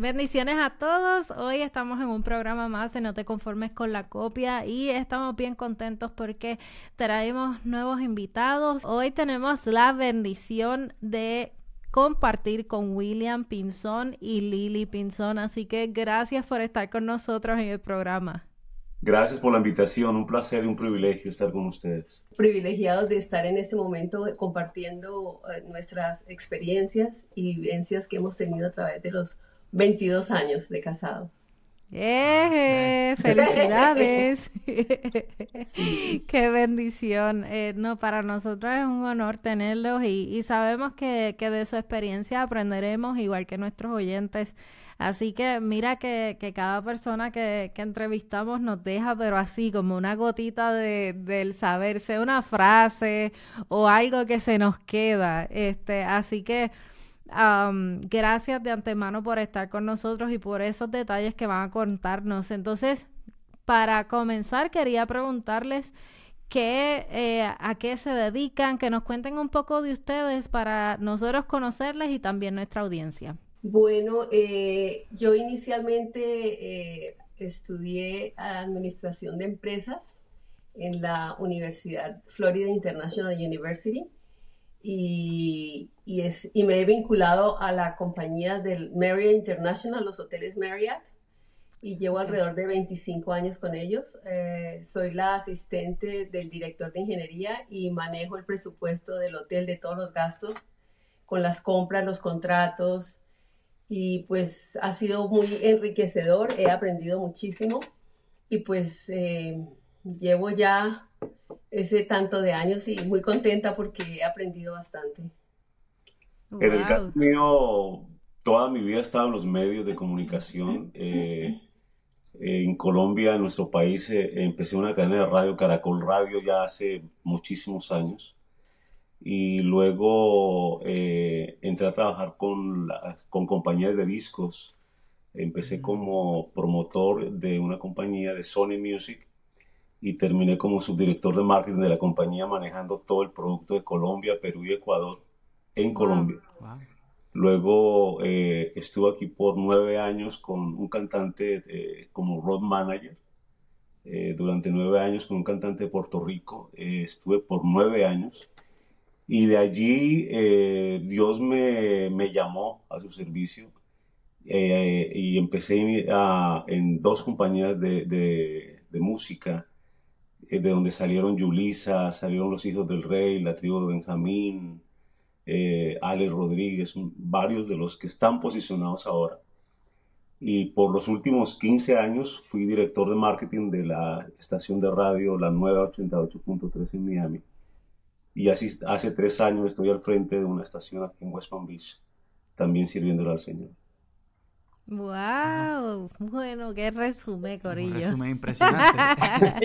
Bendiciones a todos. Hoy estamos en un programa más de No te conformes con la copia y estamos bien contentos porque traemos nuevos invitados. Hoy tenemos la bendición de compartir con William Pinzón y Lily Pinzón. Así que gracias por estar con nosotros en el programa. Gracias por la invitación, un placer y un privilegio estar con ustedes. Privilegiados de estar en este momento compartiendo eh, nuestras experiencias y vivencias que hemos tenido a través de los 22 años de casado. ¡Eh! ¡Felicidades! ¡Qué bendición! Eh, no, para nosotros es un honor tenerlos y, sabemos que, que, de su experiencia aprenderemos, igual que nuestros oyentes. Así que mira que, que cada persona que, que, entrevistamos nos deja, pero así como una gotita de, del saber, sea una frase o algo que se nos queda. Este, así que gracias de antemano por estar con nosotros y por esos detalles que van a contarnos. Entonces, para comenzar, quería preguntarles qué, eh, a qué se dedican, que nos cuenten un poco de ustedes para nosotros conocerles y también nuestra audiencia. Bueno, eh, yo inicialmente eh, estudié administración de empresas en la Universidad Florida International University y, es, y me he vinculado a la compañía del Marriott International, los hoteles Marriott, y llevo alrededor de 25 años con ellos. Eh, soy la asistente del director de ingeniería y manejo el presupuesto del hotel de todos los gastos, con las compras, los contratos, y pues ha sido muy enriquecedor, he aprendido muchísimo y pues eh, llevo ya ese tanto de años y muy contenta porque he aprendido bastante. En el caso mío, toda mi vida he estado en los medios de comunicación. Eh, en Colombia, en nuestro país, eh, empecé una cadena de radio, Caracol Radio, ya hace muchísimos años. Y luego eh, entré a trabajar con, con compañías de discos. Empecé como promotor de una compañía de Sony Music y terminé como subdirector de marketing de la compañía manejando todo el producto de Colombia, Perú y Ecuador en Colombia. Luego eh, estuve aquí por nueve años con un cantante eh, como road manager. Eh, durante nueve años con un cantante de Puerto Rico. estuve por nueve años. Y de allí Dios me, me, llamó a su servicio y empecé a, en dos compañías de, de, de música eh, de donde salieron Yulisa, salieron los hijos del rey, la tribu de Benjamín, eh, Ale Rodríguez, varios de los que están posicionados ahora. Y por los últimos 15 años fui director de marketing de la estación de radio La Nueva 88.3 en Miami. Y así, hace tres años estoy al frente de una estación aquí en West Palm Beach, también sirviéndole al Señor. Wow, bueno, qué resumen, Corillo. Un resumen impresionante.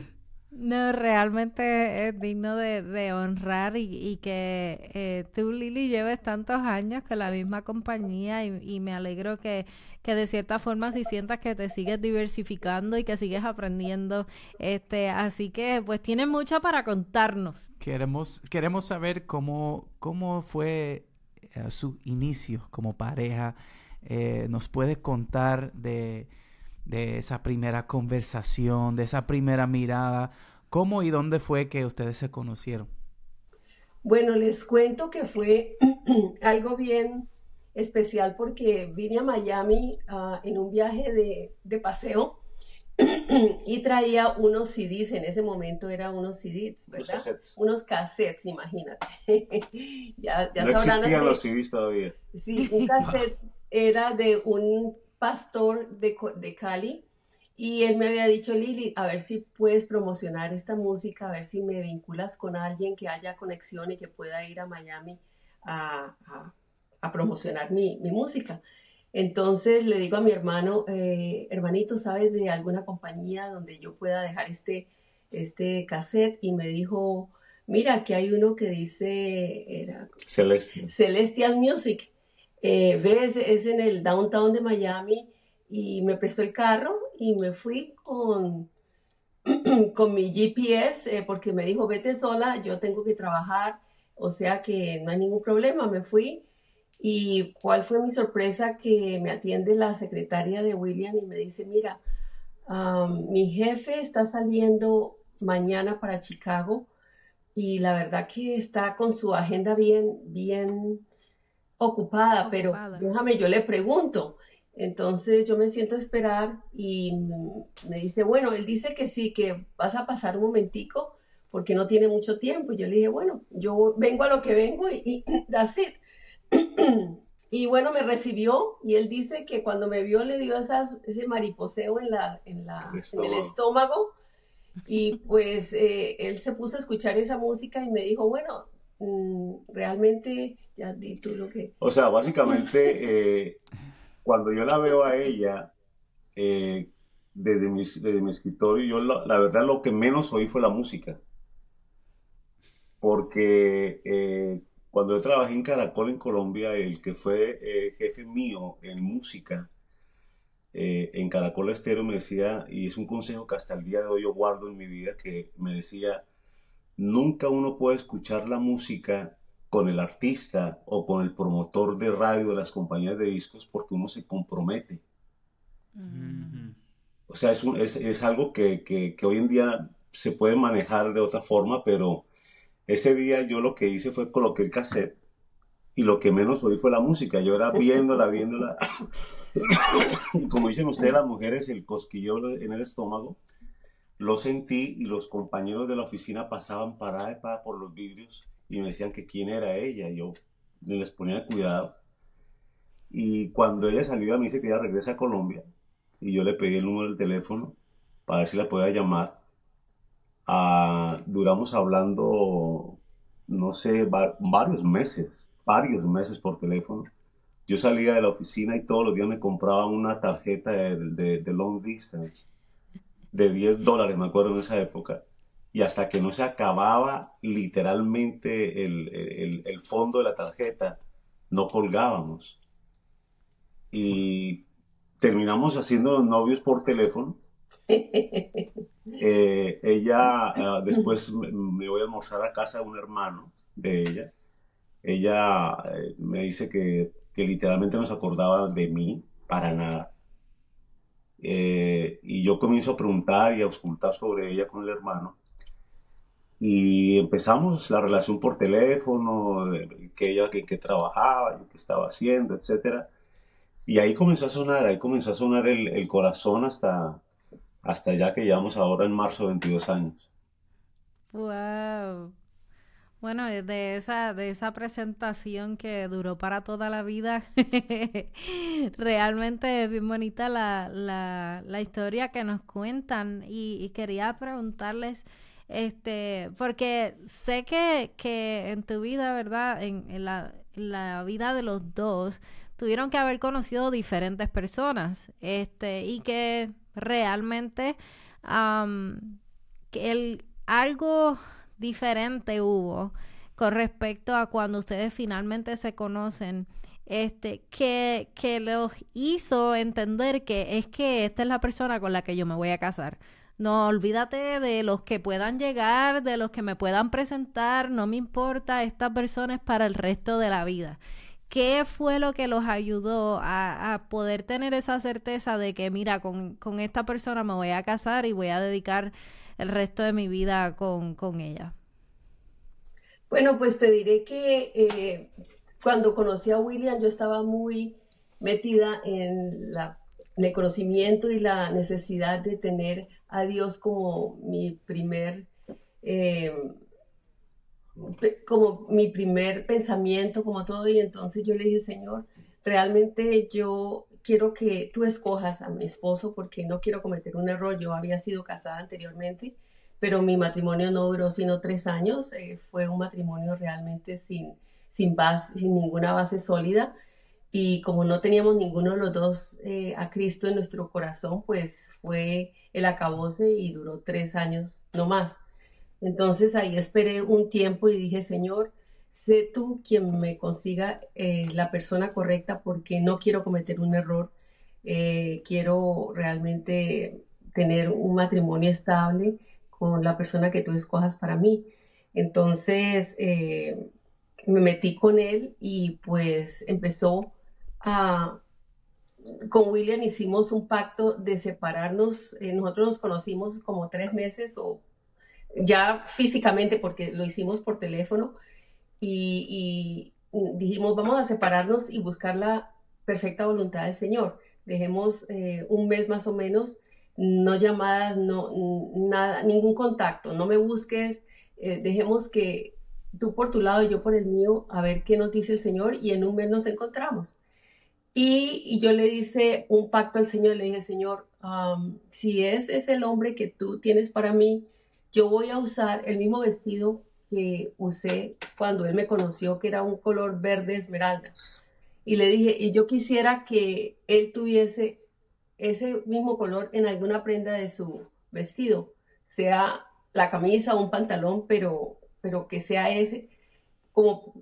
no, realmente es digno de, honrar y, que eh, tú, Lili, lleves tantos años con la misma compañía y, me alegro que, que, de cierta forma si sientas que te sigues diversificando y que sigues aprendiendo. este Así que pues tienes mucho para contarnos. Queremos, queremos saber cómo, cómo fue eh, su inicio como pareja. Eh, ¿Nos puede contar de, esa primera conversación, de esa primera mirada? ¿Cómo y dónde fue que ustedes se conocieron? Bueno, les cuento que fue algo bien especial porque vine a Miami ah, en un viaje de, de paseo y traía unos CDs, en ese momento eran unos CDs, ¿verdad? Unos cassettes, imagínate. ya, ya no existían los CDs todavía. Sí, un cassette era de un pastor de, de Cali y él me había dicho, Lili, a ver si puedes promocionar esta música, a ver si me vinculas con alguien que haya conexión y que pueda ir a Miami a, a, a promocionar mi, mi música. Entonces le digo a mi hermano, eh, hermanito, ¿sabes de alguna compañía donde yo pueda dejar este, este cassette? Y me dijo, mira, que hay uno que dice era Celestial. Celestial Music. Eh, ves, es en el downtown de Miami y me prestó el carro y me fui con, con mi GPS eh, porque me dijo, vete sola, yo tengo que trabajar, o sea que no hay ningún problema, me fui. Y cuál fue mi sorpresa que me atiende la secretaria de William y me dice, mira, mi jefe está saliendo mañana para Chicago y la verdad que está con su agenda bien, bien ocupada, pero déjame, yo le pregunto. Entonces yo me siento a esperar y me dice, bueno, él dice que sí, que vas a pasar un momentico porque no tiene mucho tiempo. Y yo le dije, bueno, yo vengo a lo que vengo y, y that's it. Y bueno, me recibió y él dice que cuando me vio le dio ese mariposeo en, la, en, la, en el estómago y pues eh, él se puso a escuchar esa música y me dijo, bueno, mm, realmente ya di tú lo que... O sea, básicamente, eh, cuando yo la veo a ella, eh, desde, mi, desde mi escritorio, yo la, verdad lo que menos oí fue la música. Porque cuando yo trabajé en Caracol en Colombia, el que fue jefe mío en música, eh, en Caracol Estero me decía, y es un consejo que hasta el día de hoy yo guardo en mi vida, que me decía, nunca uno puede escuchar la música con el artista o con el promotor de radio de las compañías de discos porque uno se compromete. O sea, es, es, algo que, que, hoy en día se puede manejar de otra forma, pero ese día yo lo que hice fue coloqué el cassette y lo que menos oí fue la música. Yo era viéndola, viéndola. y como dicen ustedes las mujeres, el cosquillo en el estómago, lo sentí y los compañeros de la oficina pasaban para y para por los vidrios y me decían que quién era ella. Yo les ponía cuidado. Y cuando ella salió, a mí dice que ella regresa a Colombia y yo le pedí el número del teléfono para ver si la podía llamar. Ah, duramos hablando, no sé, varios meses, varios meses por teléfono yo salía de la oficina y todos los días me compraban una tarjeta de, long distance de 10 dólares, me acuerdo en esa época. Y hasta que no se acababa literalmente el, fondo de la tarjeta, no colgábamos. Y terminamos haciendo los novios por teléfono. Eh, ella, ah, después me, voy a almorzar a casa de un hermano de ella. Ella eh, me dice que que literalmente no se acordaba de mí para nada. Eh, y yo comienzo a preguntar y a auscultar sobre ella con el hermano. Y empezamos la relación por teléfono, que ella que, trabajaba, qué estaba haciendo, etc. Y ahí comenzó a sonar, ahí comenzó a sonar el, el corazón hasta, hasta ya que llevamos ahora en marzo 22 años. ¡Wow! Bueno, de esa, de esa presentación que duró para toda la vida, realmente es bien bonita la, la, la historia que nos cuentan y, quería preguntarles, este, porque sé que, que en tu vida, ¿verdad? En, la, la vida de los dos, tuvieron que haber conocido diferentes personas, este, y que realmente que el, algo diferente hubo con respecto a cuando ustedes finalmente se conocen, este, que, que los hizo entender que es que esta es la persona con la que yo me voy a casar. No olvídate de los que puedan llegar, de los que me puedan presentar, no me importa, esta persona es para el resto de la vida. ¿Qué fue lo que los ayudó a, poder tener esa certeza de que, mira, con, esta persona me voy a casar y voy a dedicar el resto de mi vida con, con ella? Bueno, pues te diré que eh, cuando conocí a William yo estaba muy metida en, el conocimiento y la necesidad de tener a Dios como mi primer, eh, como mi primer pensamiento, como todo. Y entonces yo le dije, Señor, realmente yo quiero que tú escojas a mi esposo porque no quiero cometer un error. Yo había sido casada anteriormente pero mi matrimonio no duró sino tres años, eh, fue un matrimonio realmente sin, sin, base, sin ninguna base sólida. Y como no teníamos ninguno de los dos eh, a Cristo en nuestro corazón, pues fue el acabose y duró tres años, no más. Entonces ahí esperé un tiempo y dije, Señor, sé tú quien me consiga eh, la persona correcta porque no quiero cometer un error. Eh, quiero realmente tener un matrimonio estable con la persona que tú escojas para mí. Entonces me metí con él y pues empezó con William hicimos un pacto de separarnos. Eh, nosotros nos conocimos como tres meses o ya físicamente porque lo hicimos por teléfono y, dijimos vamos a separarnos y buscar la perfecta voluntad del Señor. Dejemos eh, un mes más o menos, no llamadas, no nada, ningún contacto, no me busques, eh, dejemos que tú por tu lado y yo por el mío, a ver qué nos dice el Señor y en un mes nos encontramos. Y, yo le hice un pacto al Señor, le dije, Señor, si ese es el hombre que tú tienes para mí, yo voy a usar el mismo vestido que usé cuando él me conoció, que era un color verde esmeralda. Y le dije, y yo quisiera que él tuviese ese mismo color en alguna prenda de su vestido, sea la camisa o un pantalón, pero, pero que sea ese como,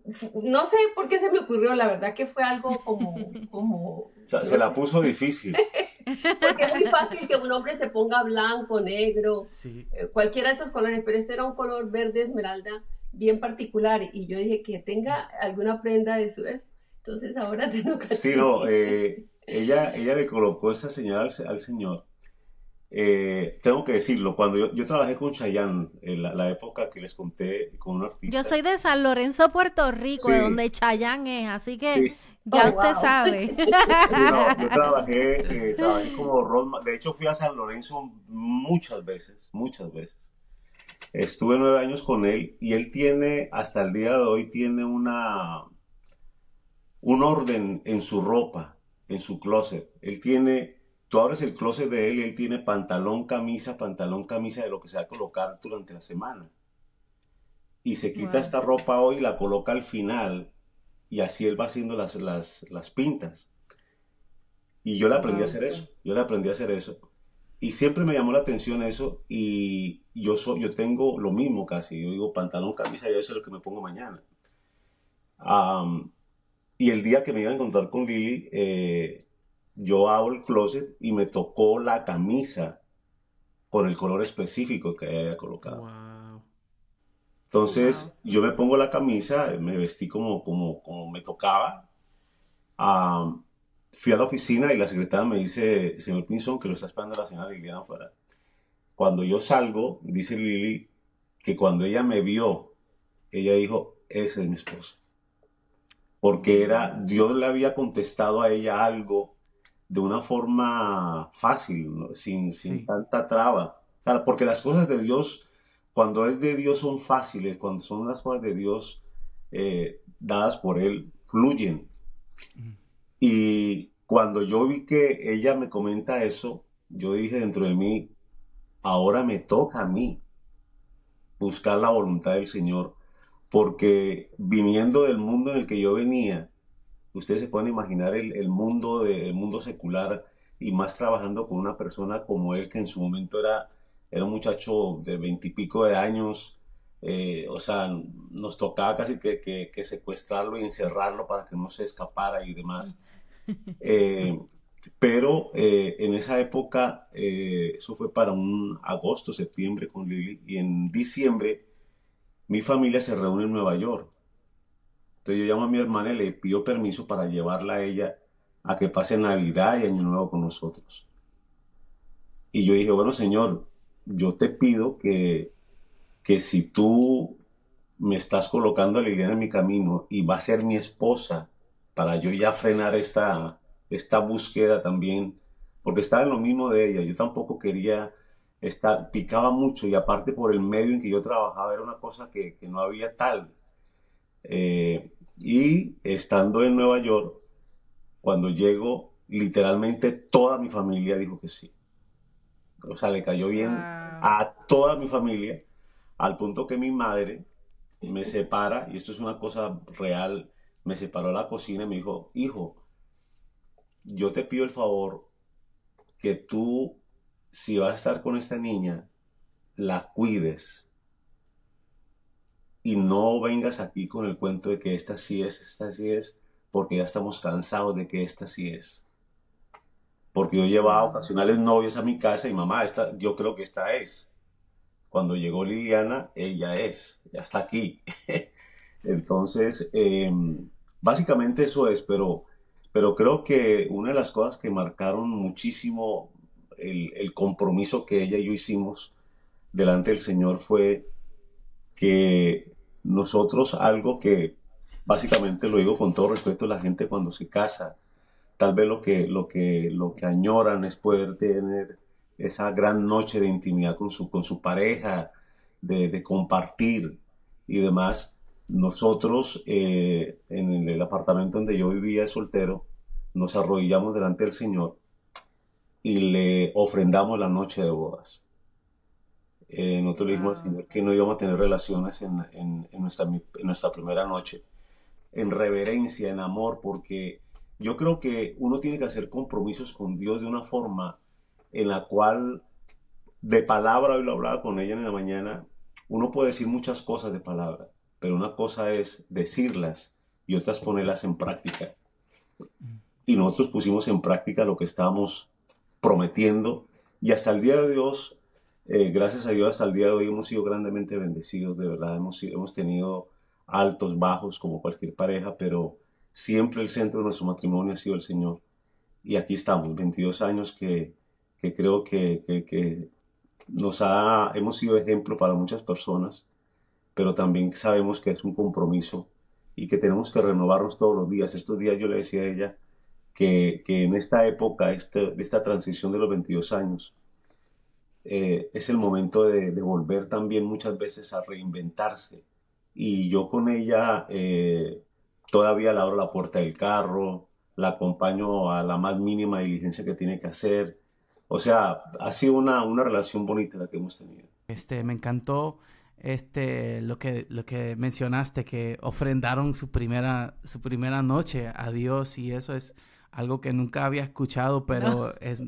no sé por qué se me ocurrió, la verdad que fue algo como... como se la puso difícil. Porque es muy fácil que un hombre se ponga blanco, negro, eh, cualquiera de estos colores, pero este era un color verde esmeralda bien particular y yo dije que tenga alguna prenda de su... Entonces ahora tengo que... Sí, no, eh, ella, ella le colocó esta señal al Señor eh, tengo que decirlo, cuando yo, yo trabajé con Chayanne, en la, época que les conté con un artista. Yo soy de San Lorenzo, Puerto Rico, de donde Chayanne es, así que ya oh, usted sabe. yo trabajé, eh, trabajé como Rodman. De hecho, fui a San Lorenzo muchas veces, muchas veces. Estuve nueve años con él y él tiene, hasta el día de hoy, tiene una, un orden en su ropa, en su closet. Él tiene Tú abres el closet de él y él tiene pantalón, camisa, pantalón, camisa de lo que se va a colocar durante la semana. Y se quita esta ropa hoy, la coloca al final y así él va haciendo las, las, las pintas. Y yo le aprendí a hacer eso, yo le aprendí a hacer eso. Y siempre me llamó la atención eso y yo, soy, yo tengo lo mismo casi. Yo digo pantalón, camisa y eso es lo que me pongo mañana. y el día que me iba a encontrar con Lili, eh, yo abro el closet y me tocó la camisa con el color específico que había colocado. Entonces yo me pongo la camisa, me vestí como, como, como me tocaba. fui a la oficina y la secretaria me dice, señor Pinzón, que lo está esperando la señora Liliana afuera. Cuando yo salgo, dice Lili, que cuando ella me vio, ella dijo, ese es mi esposo. Porque era, Dios le había contestado a ella algo de una forma fácil, sin, sin tanta traba. porque las cosas de Dios, cuando es de Dios, son fáciles, cuando son las cosas de Dios eh, dadas por Él, fluyen. Y cuando yo vi que ella me comenta eso, yo dije dentro de mí, ahora me toca a mí buscar la voluntad del Señor, porque viniendo del mundo en el que yo venía, ustedes se pueden imaginar el, mundo, de, mundo secular y más trabajando con una persona como él, que en su momento era, era un muchacho de veintipico de años, eh, o sea, nos tocaba casi que, secuestrarlo y encerrarlo para que no se escapara y demás. Eh, pero eh, en esa época, eso fue para un agosto, septiembre con Lili, y en diciembre mi familia se reúne en Nueva York. Entonces yo llamo a mi hermana y le pido permiso para llevarla a ella a que pase Navidad y Año Nuevo con nosotros. Y yo dije, bueno, Señor, yo te pido que, que si tú me estás colocando a Liliana en mi camino y va a ser mi esposa para yo ya frenar esta, esta búsqueda también, porque estaba en lo mismo de ella, yo tampoco quería estar, picaba mucho y aparte por el medio en que yo trabajaba era una cosa que, que no había tal. Eh, y estando en Nueva York, cuando llego, literalmente toda mi familia dijo que sí. O sea, le cayó bien a toda mi familia, al punto que mi madre me separa, y esto es una cosa real, me separó la cocina y me dijo, hijo, yo te pido el favor que tú, si vas a estar con esta niña, la cuides y no vengas aquí con el cuento de que esta sí es, esta sí es, porque ya estamos cansados de que esta sí es. Porque yo llevaba ocasionales novios a mi casa y mamá, esta, yo creo que esta es. Cuando llegó Liliana, ella es, ya está aquí. Entonces, em, básicamente eso es, pero, pero creo que una de las cosas que marcaron muchísimo el, el compromiso que ella y yo hicimos delante del Señor fue que nosotros algo que básicamente lo digo con todo respeto a la gente cuando se casa, tal vez lo que, lo que, lo que añoran es poder tener esa gran noche de intimidad con su, con su pareja, de, compartir y demás. Nosotros eh, en el apartamento donde yo vivía soltero, nos arrodillamos delante del Señor y le ofrendamos la noche de bodas. Eh, nosotros le dijimos al Señor que no íbamos a tener relaciones en, nuestra, en nuestra primera noche, en reverencia, en amor, porque yo creo que uno tiene que hacer compromisos con Dios de una forma en la cual, de palabra, hoy lo hablaba con ella en la mañana, uno puede decir muchas cosas de palabra, pero una cosa es decirlas y otras ponerlas en práctica. Y nosotros pusimos en práctica lo que estábamos prometiendo y hasta el día de Dios eh, gracias a Dios hasta el día de hoy hemos sido grandemente bendecidos, de verdad, hemos, hemos tenido altos, bajos, como cualquier pareja, pero siempre el centro de nuestro matrimonio ha sido el Señor. Y aquí estamos, 22 años que, que creo que, que, nos ha, hemos sido ejemplo para muchas personas, pero también sabemos que es un compromiso y que tenemos que renovarnos todos los días. Estos días yo le decía a ella que, en esta época, este, de esta transición de los 22 años, eh, es el momento de, volver también muchas veces a reinventarse. Y yo con ella eh, todavía le abro la puerta del carro, la acompaño a la más mínima diligencia que tiene que hacer. O sea, ha sido una, una relación bonita la que hemos tenido. Este, me encantó este, lo, que, lo que mencionaste, que ofrendaron su primera, su primera noche a Dios y eso es algo que nunca había escuchado, pero es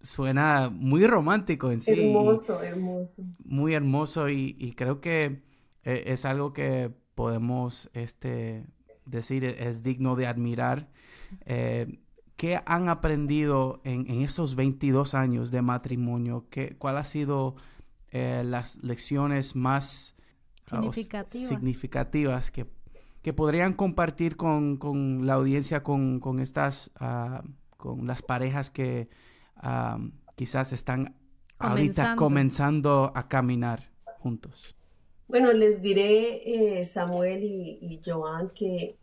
suena muy romántico en sí. Hermoso, hermoso. Muy hermoso y, creo que eh, es algo que podemos este, decir e, es digno de admirar. Eh, ¿Qué han aprendido en, esos 22 años de matrimonio? ¿Qué, ¿Cuál ha sido eh, las lecciones más ah, significativas, significativas que, que, podrían compartir con, la audiencia, con, estas, uh, con las parejas que quizás están ahorita comenzando a caminar juntos? Bueno, les diré, eh, Samuel y, y, Joan, que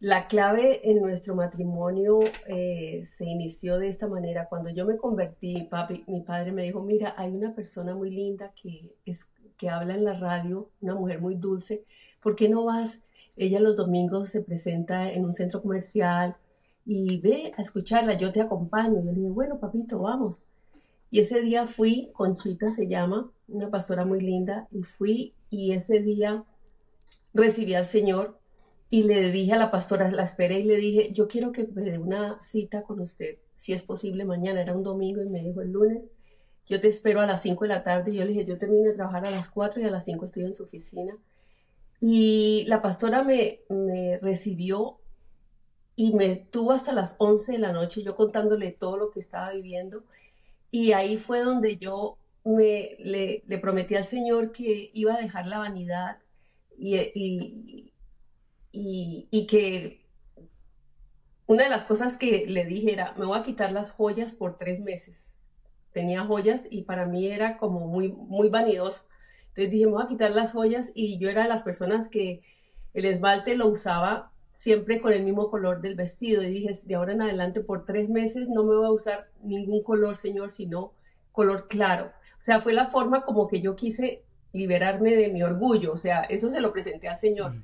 la clave en nuestro matrimonio eh, se inició de esta manera. Cuando yo me convertí, papi, mi padre me dijo, mira, hay una persona muy linda que, es, que habla en la radio, una mujer muy dulce, ¿por qué no vas? Ella los domingos se presenta en un centro comercial, y ve a escucharla, yo te acompaño. Yo le dije, bueno, papito, vamos. Y ese día fui, Conchita se llama, una pastora muy linda, y fui y ese día recibí al Señor y le dije a la pastora, la esperé y le dije, yo quiero que me dé una cita con usted, si es posible mañana, era un domingo y me dijo el lunes, yo te espero a las 5 de la tarde yo le dije, yo termino de trabajar a las 4 y a las 5 estoy en su oficina. Y la pastora me recibió y me tuvo hasta las 11 de la noche yo contándole todo lo que estaba viviendo y ahí fue donde yo me, le, prometí al Señor que iba a dejar la vanidad y, y, y, que una de las cosas que le dije era, me voy a quitar las joyas por tres meses. Tenía joyas y para mí era como muy, muy vanidoso. Entonces dije, me voy a quitar las joyas y yo era de las personas que el esmalte lo usaba siempre con el mismo color del vestido. Y dije, de ahora en adelante, por tres meses no me voy a usar ningún color, Señor, sino color claro. O sea, fue la forma como que yo quise liberarme de mi orgullo. O sea, eso se lo presenté al Señor.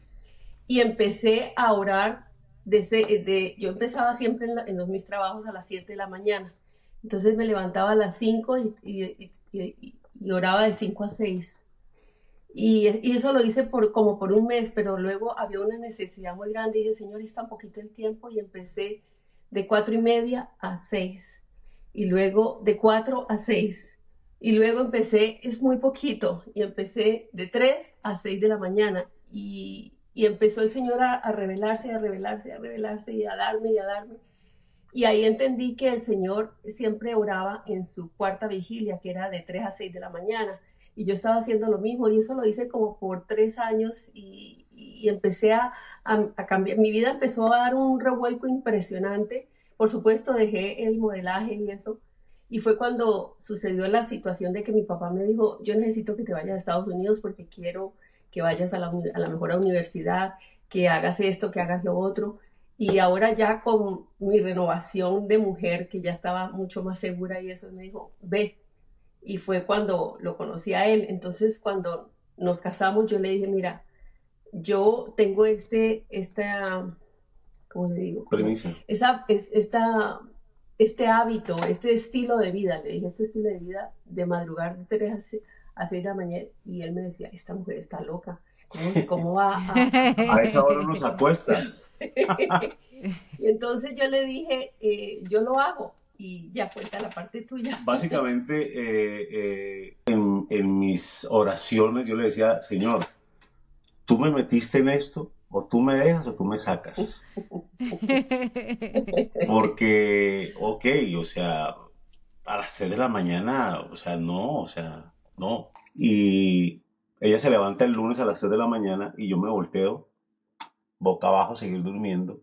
Y empecé a orar. Desde, de, yo empezaba siempre en, los, mis trabajos a las 7 de la mañana. Entonces me levantaba a las 5 y, y, y oraba de 5 a 6 y, eso lo hice por, como por un mes, pero luego había una necesidad muy grande dije, Señor, es tan poquito el tiempo y empecé de cuatro y media a seis y luego de cuatro a seis y luego empecé, es muy poquito, y empecé de tres a seis de la mañana y, y empezó el Señor a, a revelarse, a revelarse, a revelarse y a darme y a darme. Y ahí entendí que el Señor siempre oraba en su cuarta vigilia, que era de 3 a 6 de la mañana. Y yo estaba haciendo lo mismo y eso lo hice como por tres años y, y empecé a, a, cambiar. Mi vida empezó a dar un revuelco impresionante. Por supuesto, dejé el modelaje y eso. Y fue cuando sucedió la situación de que mi papá me dijo, yo necesito que te vayas a Estados Unidos porque quiero que vayas a la, a la mejor universidad, que hagas esto, que hagas lo otro. Y ahora ya con mi renovación de mujer, que ya estaba mucho más segura y eso, me dijo, ve. Y fue cuando lo conocí a él. Entonces, cuando nos casamos, yo le dije, mira, yo tengo este, esta, ¿cómo le digo? Premisa. Esa, es, esta, este hábito, este estilo de vida, le dije, este estilo de vida de madrugar de 3 a 6 de la mañana. Y él me decía, esta mujer está loca. ¿Cómo, cómo va a... A esa hora nos acuesta. y entonces yo le dije, eh, yo lo hago y ya cuenta la parte tuya. Básicamente, eh, eh, en, en, mis oraciones yo le decía, Señor, tú me metiste en esto, o tú me dejas o tú me sacas. Porque, ok, o sea, a las 3 de la mañana, o sea, no, o sea, no. Y ella se levanta el lunes a las 3 de la mañana y yo me volteo boca abajo, seguir durmiendo.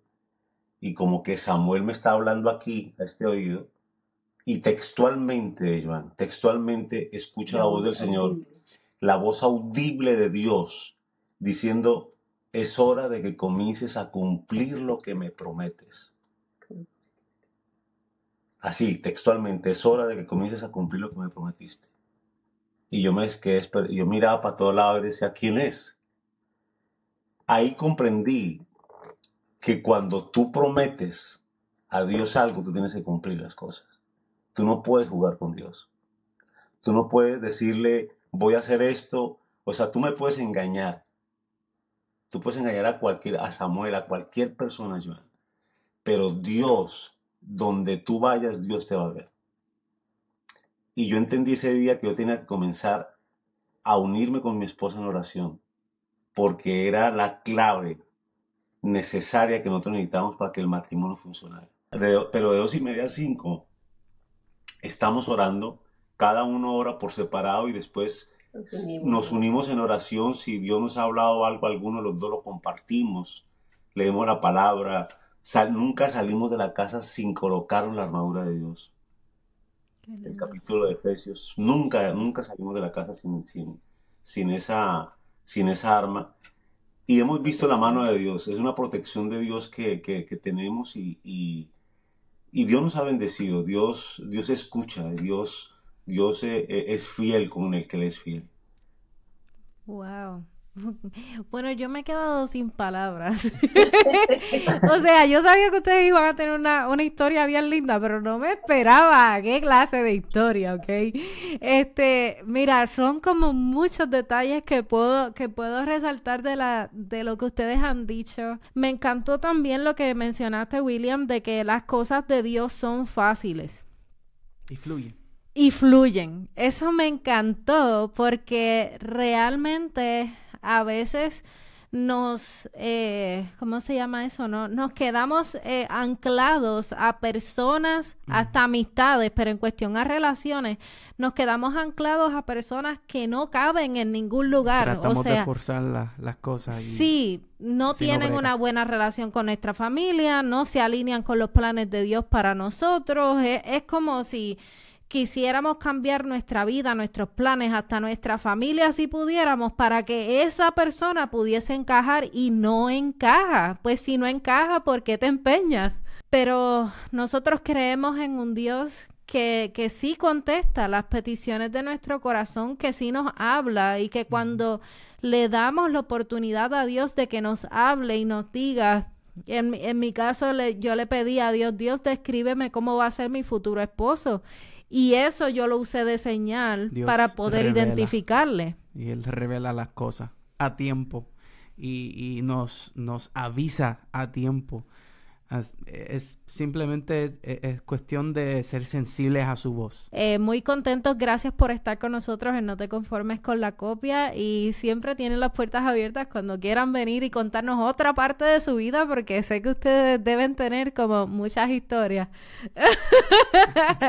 Y como que Samuel me está hablando aquí, a este oído, y textualmente, Joan, textualmente escucha la, la voz del Señor, audible. la voz audible de Dios, diciendo, es hora de que comiences a cumplir lo que me prometes. Así, textualmente, es hora de que comiences a cumplir lo que me prometiste. Y yo me quedé, yo miraba para todos lados y decía, ¿quién es? ahí comprendí que cuando tú prometes a Dios algo, tú tienes que cumplir las cosas. Tú no puedes jugar con Dios. Tú no puedes decirle, voy a hacer esto. O sea, tú me puedes engañar. Tú puedes engañar a cualquier, a Samuel, a cualquier persona, Joan. Pero Dios, donde tú vayas, Dios te va a ver. Y yo entendí ese día que yo tenía que comenzar a unirme con mi esposa en oración porque era la clave necesaria que nosotros necesitamos para que el matrimonio funcionara. pero de dos y media a cinco estamos orando, cada uno ora por separado y después nos unimos. nos unimos en oración. Si Dios nos ha hablado algo, alguno los dos lo compartimos, leemos la palabra. Sal, nunca salimos de la casa sin colocar la armadura de Dios. El capítulo de Efesios, nunca, nunca salimos de la casa sin, sin, sin esa sin esa arma. Y hemos visto la mano de Dios, es una protección de Dios que, que, tenemos y, y, Dios nos ha bendecido, Dios, Dios escucha, Dios, Dios es, es fiel con el que le es fiel. Wow. Bueno, yo me he quedado sin palabras. o sea, yo sabía que ustedes iban a tener una, una, historia bien linda, pero no me esperaba qué clase de historia, ¿ok? Este, mira, son como muchos detalles que puedo, que puedo resaltar de, la, de lo que ustedes han dicho. Me encantó también lo que mencionaste, William, de que las cosas de Dios son fáciles. Y fluyen y fluyen. Eso me encantó porque realmente a veces nos, eh, ¿cómo se llama eso? No? Nos quedamos eh, anclados a personas, hasta amistades, pero en cuestión a relaciones, nos quedamos anclados a personas que no caben en ningún lugar. Tratamos o sea, de forzar la, las cosas. Y... Sí, no tienen una buena relación con nuestra familia, no se alinean con los planes de Dios para nosotros. Es, es como si quisiéramos cambiar nuestra vida, nuestros planes, hasta nuestra familia si pudiéramos para que esa persona pudiese encajar y no encaja. Pues si no encaja, ¿por qué te empeñas? Pero nosotros creemos en un Dios que, que sí contesta las peticiones de nuestro corazón, que sí nos habla y que cuando le damos la oportunidad a Dios de que nos hable y nos diga, en, mi- en mi caso le- yo le pedí a Dios, Dios descríbeme cómo va a ser mi futuro esposo. Y eso yo lo usé de señal Dios para poder revela. identificarle. Y Él revela las cosas a tiempo y, y nos, nos avisa a tiempo. Es simplemente es, cuestión de ser sensibles a su voz. Eh, muy contentos, gracias por estar con nosotros en No te conformes con la copia y siempre tienen las puertas abiertas cuando quieran venir y contarnos otra parte de su vida porque sé que ustedes deben tener como muchas historias.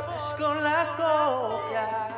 for skóla gópjar